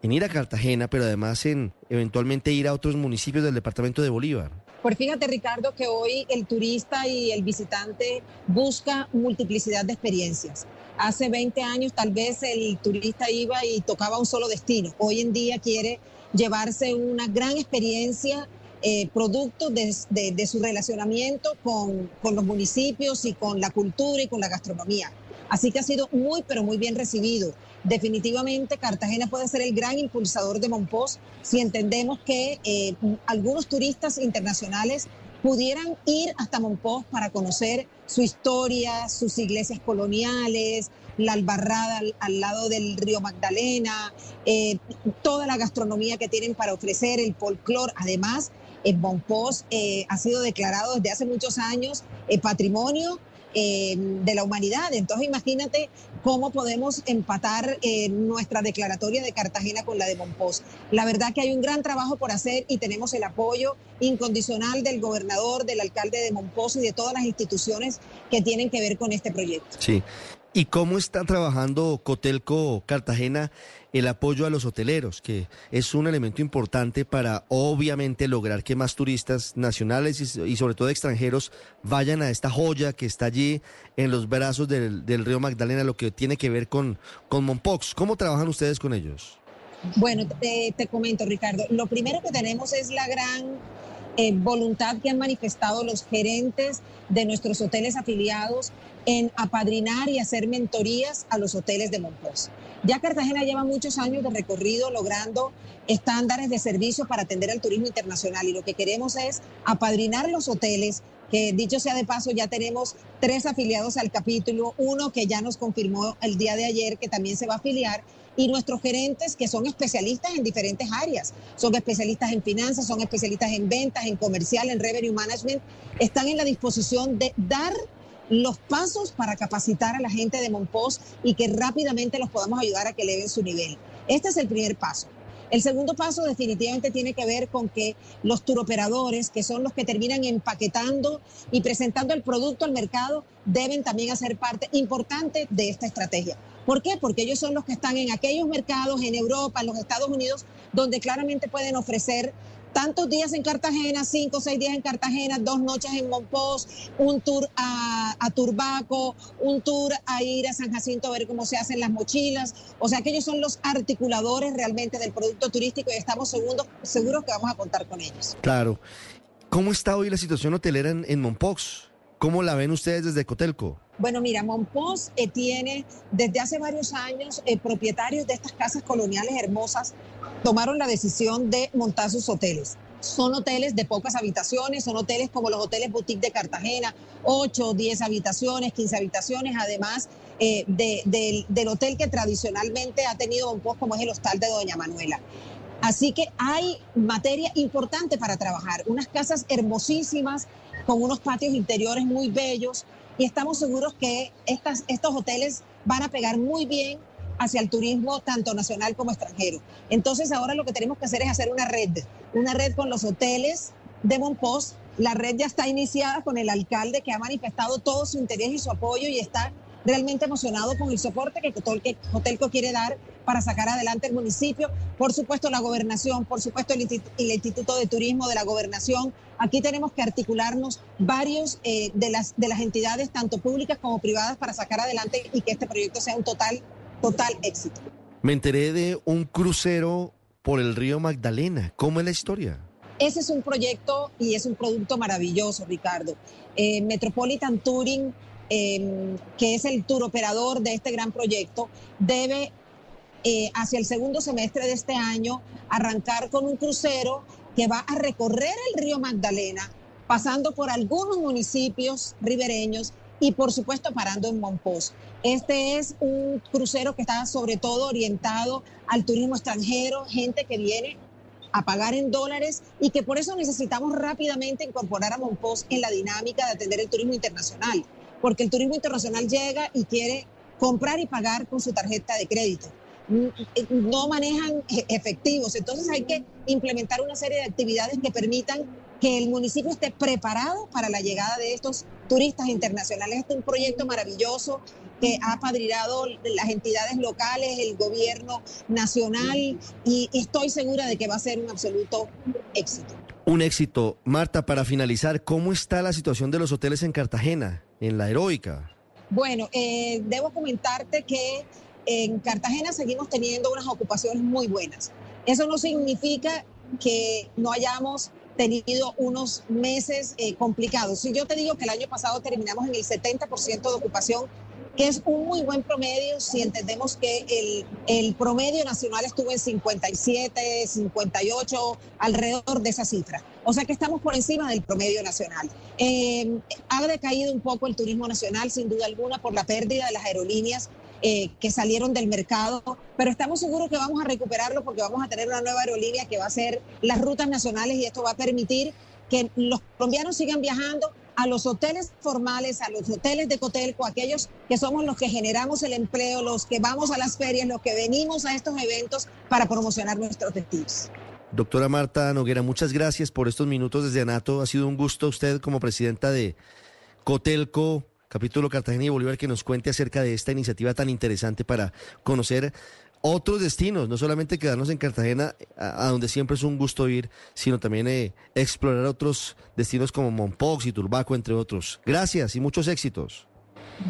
en ir a Cartagena, pero además en eventualmente ir a otros municipios del departamento de Bolívar? Pues fíjate, Ricardo, que hoy el turista y el visitante busca multiplicidad de experiencias. Hace 20 años tal vez el turista iba y tocaba un solo destino. Hoy en día quiere llevarse una gran experiencia eh, producto de, su relacionamiento con, con los municipios y con la cultura y con la gastronomía. Así que ha sido muy, pero muy bien recibido. Definitivamente Cartagena puede ser el gran impulsador de Monpós si entendemos que eh, algunos turistas internacionales pudieran ir hasta Monpós para conocer su historia, sus iglesias coloniales, la albarrada al, lado del río Magdalena, eh, toda la gastronomía que tienen para ofrecer, el folclore. Además, en Monpós eh, ha sido declarado desde hace muchos años patrimonio de la humanidad. Entonces imagínate cómo podemos empatar eh, nuestra declaratoria de Cartagena con la de Monpós. La verdad que hay un gran trabajo por hacer y tenemos el apoyo incondicional del gobernador, del alcalde de Monpós y de todas las instituciones que tienen que ver con este proyecto. Sí. ¿Y cómo está trabajando Cotelco Cartagena el apoyo a los hoteleros, que es un elemento importante para obviamente lograr que más turistas nacionales y, sobre todo extranjeros vayan a esta joya que está allí en los brazos del, río Magdalena, lo que tiene que ver con, con Monpox. ¿Cómo trabajan ustedes con ellos? Bueno, te, comento, Ricardo. Lo primero que tenemos es la gran eh, voluntad que han manifestado los gerentes de nuestros hoteles afiliados en apadrinar y hacer mentorías a los hoteles de Monpós. Ya Cartagena lleva muchos años de recorrido logrando estándares de servicio para atender al turismo internacional y lo que queremos es apadrinar los hoteles que dicho sea de paso, ya tenemos tres afiliados al capítulo, uno que ya nos confirmó el día de ayer que también se va a afiliar, y nuestros gerentes que son especialistas en diferentes áreas, son especialistas en finanzas, son especialistas en ventas, en comercial, en revenue management, están en la disposición de dar los pasos para capacitar a la gente de Monpós y que rápidamente los podamos ayudar a que eleven su nivel. Este es el primer paso. El segundo paso definitivamente tiene que ver con que los turoperadores, que son los que terminan empaquetando y presentando el producto al mercado, deben también hacer parte importante de esta estrategia. ¿Por qué? Porque ellos son los que están en aquellos mercados, en Europa, en los Estados Unidos, donde claramente pueden ofrecer tantos días en Cartagena, cinco o seis días en Cartagena, dos noches en Monpós, un tour a, Turbaco, un tour a ir a San Jacinto a ver cómo se hacen las mochilas. O sea que ellos son los articuladores realmente del producto turístico y estamos seguros, seguros que vamos a contar con ellos. Claro. ¿Cómo está hoy la situación hotelera en, en? ¿Cómo la ven ustedes desde Cotelco? Bueno, mira, Monpós eh, tiene desde hace varios años eh, propietarios de estas casas coloniales hermosas tomaron la decisión de montar sus hoteles. Son hoteles de pocas habitaciones, son hoteles como los hoteles boutique de Cartagena, 8, 10 habitaciones, 15 habitaciones, además eh, del hotel que tradicionalmente ha tenido Monpós como es el hostal de Doña Manuela. Así que hay materia importante para trabajar, unas casas hermosísimas con unos patios interiores muy bellos, y estamos seguros que estos hoteles van a pegar muy bien hacia el turismo tanto nacional como extranjero. Entonces ahora lo que tenemos que hacer es hacer una red, una red con los hoteles de Monpós. La red ya está iniciada con el alcalde que ha manifestado todo su interés y su apoyo y está realmente emocionado con el soporte que Cotelco quiere dar para sacar adelante el municipio. Por supuesto, la gobernación, por supuesto, el, Instituto de Turismo de la Gobernación. Aquí tenemos que articularnos varios eh, de, las, de las entidades, tanto públicas como privadas, para sacar adelante y que este proyecto sea un total, total éxito. Me enteré de un crucero por el río Magdalena. ¿Cómo es la historia? Ese es un proyecto y es un producto maravilloso, Ricardo. Eh, Metropolitan Touring Em, que es el tour operador de este gran proyecto, debe eh, hacia el segundo semestre de este año arrancar con un crucero que va a recorrer el río Magdalena, pasando por algunos municipios ribereños y por supuesto parando en Monpós. Este es un crucero que está sobre todo orientado al turismo extranjero, gente que viene a pagar en dólares y que por eso necesitamos rápidamente incorporar a Monpós en la dinámica de atender el turismo internacional porque el turismo internacional llega y quiere comprar y pagar con su tarjeta de crédito. No manejan e-, efectivos, entonces hay que implementar una serie de actividades que permitan que el municipio esté preparado para la llegada de estos turistas internacionales. Este es un proyecto maravilloso que ha padrinado las entidades locales, el gobierno nacional y estoy segura de que va a ser un absoluto éxito. Un éxito. Marta, para finalizar, ¿cómo está la situación de los hoteles en Cartagena, en la heroica? Bueno, eh, debo comentarte que en Cartagena seguimos teniendo unas ocupaciones muy buenas. Eso no significa que no hayamos tenido unos meses eh, complicados. Si yo te digo que el año pasado terminamos en el 70% de ocupación, que es un muy buen promedio si entendemos que el, promedio nacional estuvo en 57, 58, alrededor de esa cifra. O sea que estamos por encima del promedio nacional. Eh, ha decaído un poco el turismo nacional, sin duda alguna, por la pérdida de las aerolíneas eh, que salieron del mercado, pero estamos seguros que vamos a recuperarlo porque vamos a tener una nueva aerolínea que va a ser las rutas nacionales y esto va a permitir que los colombianos sigan viajando a los hoteles formales, a los hoteles de Cotelco, aquellos que somos los que generamos el empleo, los que vamos a las ferias, los que venimos a estos eventos para promocionar nuestros destinos. Doctora Marta Noguera, muchas gracias por estos minutos desde Anato. Ha sido un gusto usted como presidenta de Cotelco, capítulo Cartagena y Bolívar, que nos cuente acerca de esta iniciativa tan interesante para conocer otros destinos, no solamente quedarnos en Cartagena, a, donde siempre es un gusto ir, sino también eh, explorar otros destinos como Monpox y Turbaco, entre otros. Gracias y muchos éxitos.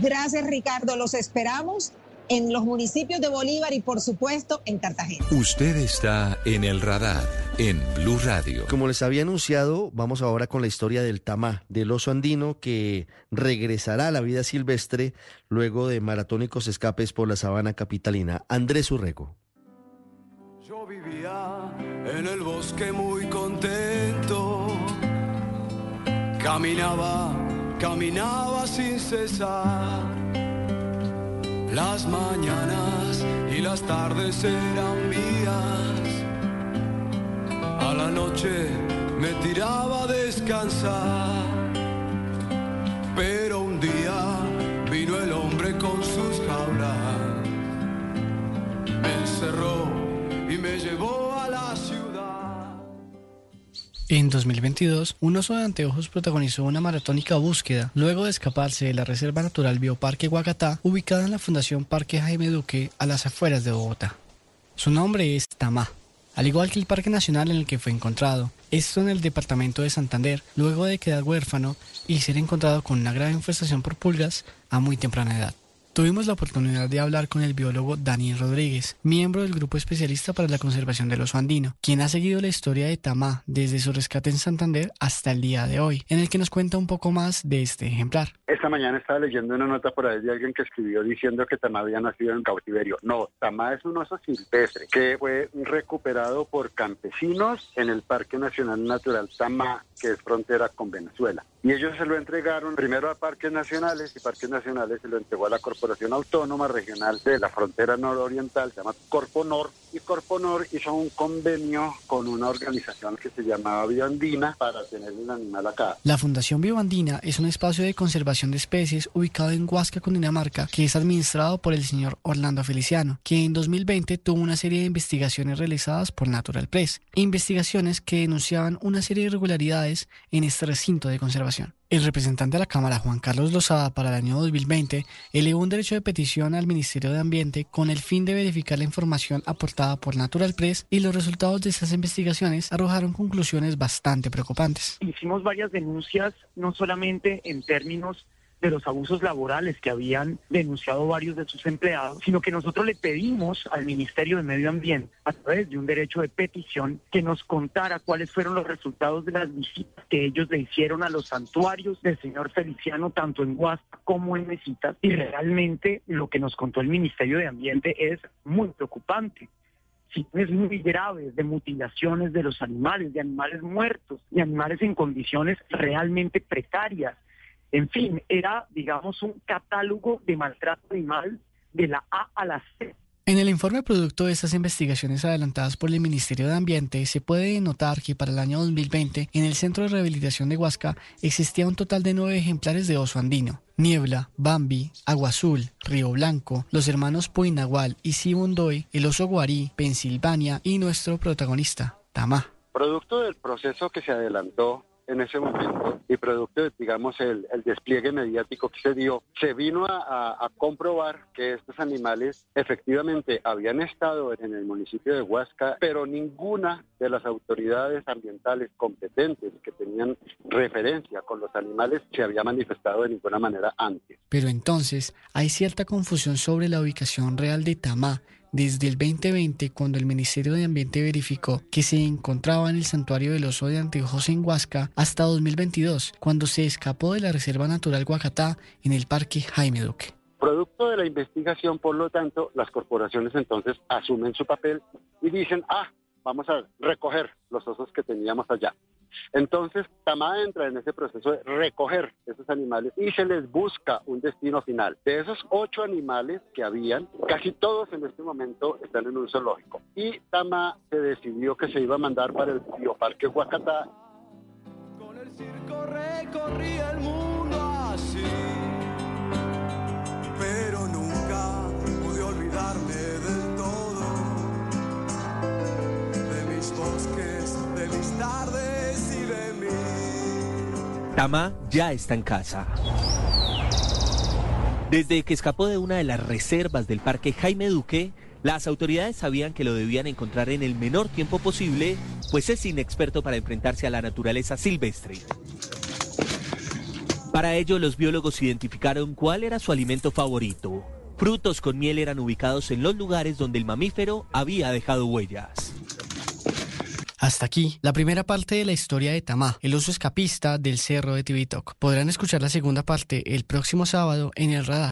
Gracias, Ricardo. Los esperamos en los municipios de Bolívar y por supuesto en Cartagena. Usted está en el radar en Blue Radio. Como les había anunciado, vamos ahora con la historia del tamá, del oso andino que regresará a la vida silvestre luego de maratónicos escapes por la sabana capitalina. Andrés Urrego. Yo vivía en el bosque muy contento. Caminaba, caminaba sin cesar las mañanas y las tardes eran mías. A la noche me tiraba a descansar. Pero un día vino el hombre con sus jaulas. Me encerró y me llevó en 2022, un oso de anteojos protagonizó una maratónica búsqueda luego de escaparse de la Reserva Natural Bioparque Guagatá, ubicada en la Fundación Parque Jaime Duque, a las afueras de Bogotá. Su nombre es Tamá. al igual que el Parque Nacional en el que fue encontrado. Esto en el departamento de Santander, luego de quedar huérfano y ser encontrado con una grave infestación por pulgas a muy temprana edad. Tuvimos la oportunidad de hablar con el biólogo Daniel Rodríguez, miembro del grupo especialista para la conservación del oso andino, quien ha seguido la historia de Tamá desde su rescate en Santander hasta el día de hoy, en el que nos cuenta un poco más de este ejemplar. Esta mañana estaba leyendo una nota por ahí de alguien que escribió diciendo que Tamá había nacido en cautiverio. No, Tamá es un oso silvestre que fue recuperado por campesinos en el Parque Nacional Natural Tamá, que es frontera con Venezuela. Y ellos se lo entregaron primero a Parques Nacionales y Parques Nacionales se lo entregó a la Corporación Autónoma Regional de la Frontera Nororiental, se llama Corponor, y Corponor hizo un convenio con una organización que se llamaba Bioandina para tener un animal acá. La Fundación Bioandina es un espacio de conservación de especies ubicado en Huasca, Cundinamarca, que es administrado por el señor Orlando Feliciano, que en 2020 tuvo una serie de investigaciones realizadas por Natural Press, investigaciones que denunciaban una serie de irregularidades en este recinto de conservación. El representante de la Cámara, Juan Carlos Lozada, para el año 2020, elevó un derecho de petición al Ministerio de Ambiente con el fin de verificar la información aportada por Natural Press y los resultados de esas investigaciones arrojaron conclusiones bastante preocupantes. Hicimos varias denuncias, no solamente en términos de los abusos laborales que habían denunciado varios de sus empleados, sino que nosotros le pedimos al Ministerio de Medio Ambiente, a través de un derecho de petición, que nos contara cuáles fueron los resultados de las visitas que ellos le hicieron a los santuarios del señor Feliciano, tanto en Huasca como en Mesitas. Y realmente lo que nos contó el Ministerio de Ambiente es muy preocupante situaciones muy graves de mutilaciones de los animales, de animales muertos, de animales en condiciones realmente precarias. En fin, era, digamos, un catálogo de maltrato animal de la A a la C. En el informe producto de estas investigaciones adelantadas por el Ministerio de Ambiente se puede notar que para el año 2020 en el Centro de Rehabilitación de Huasca existía un total de nueve ejemplares de oso andino. Niebla, Bambi, Agua Azul, Río Blanco, los hermanos Puinagual y Sibundoy, el oso guarí, Pensilvania y nuestro protagonista, Tamá. Producto del proceso que se adelantó en ese momento y producto de, digamos, el, despliegue mediático que se dio, se vino a, comprobar que estos animales efectivamente habían estado en el municipio de Huasca, pero ninguna de las autoridades ambientales competentes que tenían referencia con los animales se había manifestado de ninguna manera antes. Pero entonces hay cierta confusión sobre la ubicación real de Tamá desde el 2020, cuando el Ministerio de Ambiente verificó que se encontraba en el santuario del oso de Anteojos en Huasca, hasta 2022, cuando se escapó de la Reserva Natural Guacatá en el Parque Jaime Duque. Producto de la investigación, por lo tanto, las corporaciones entonces asumen su papel y dicen, ah, vamos a recoger los osos que teníamos allá. Entonces, Tamá entra en ese proceso de recoger esos animales y se les busca un destino final. De esos ocho animales que habían, casi todos en este momento están en un zoológico. Y Tamá se decidió que se iba a mandar para el bioparque Huacatá. Con el circo recorría el mundo así, pero nunca pude olvidarme del todo de mis bosques, Tama ya está en casa. Desde que escapó de una de las reservas del Parque Jaime Duque, las autoridades sabían que lo debían encontrar en el menor tiempo posible, pues es inexperto para enfrentarse a la naturaleza silvestre. Para ello, los biólogos identificaron cuál era su alimento favorito. Frutos con miel eran ubicados en los lugares donde el mamífero había dejado huellas. Hasta aquí, la primera parte de la historia de Tamá, el oso escapista del cerro de Tibitoc. Podrán escuchar la segunda parte el próximo sábado en el radar.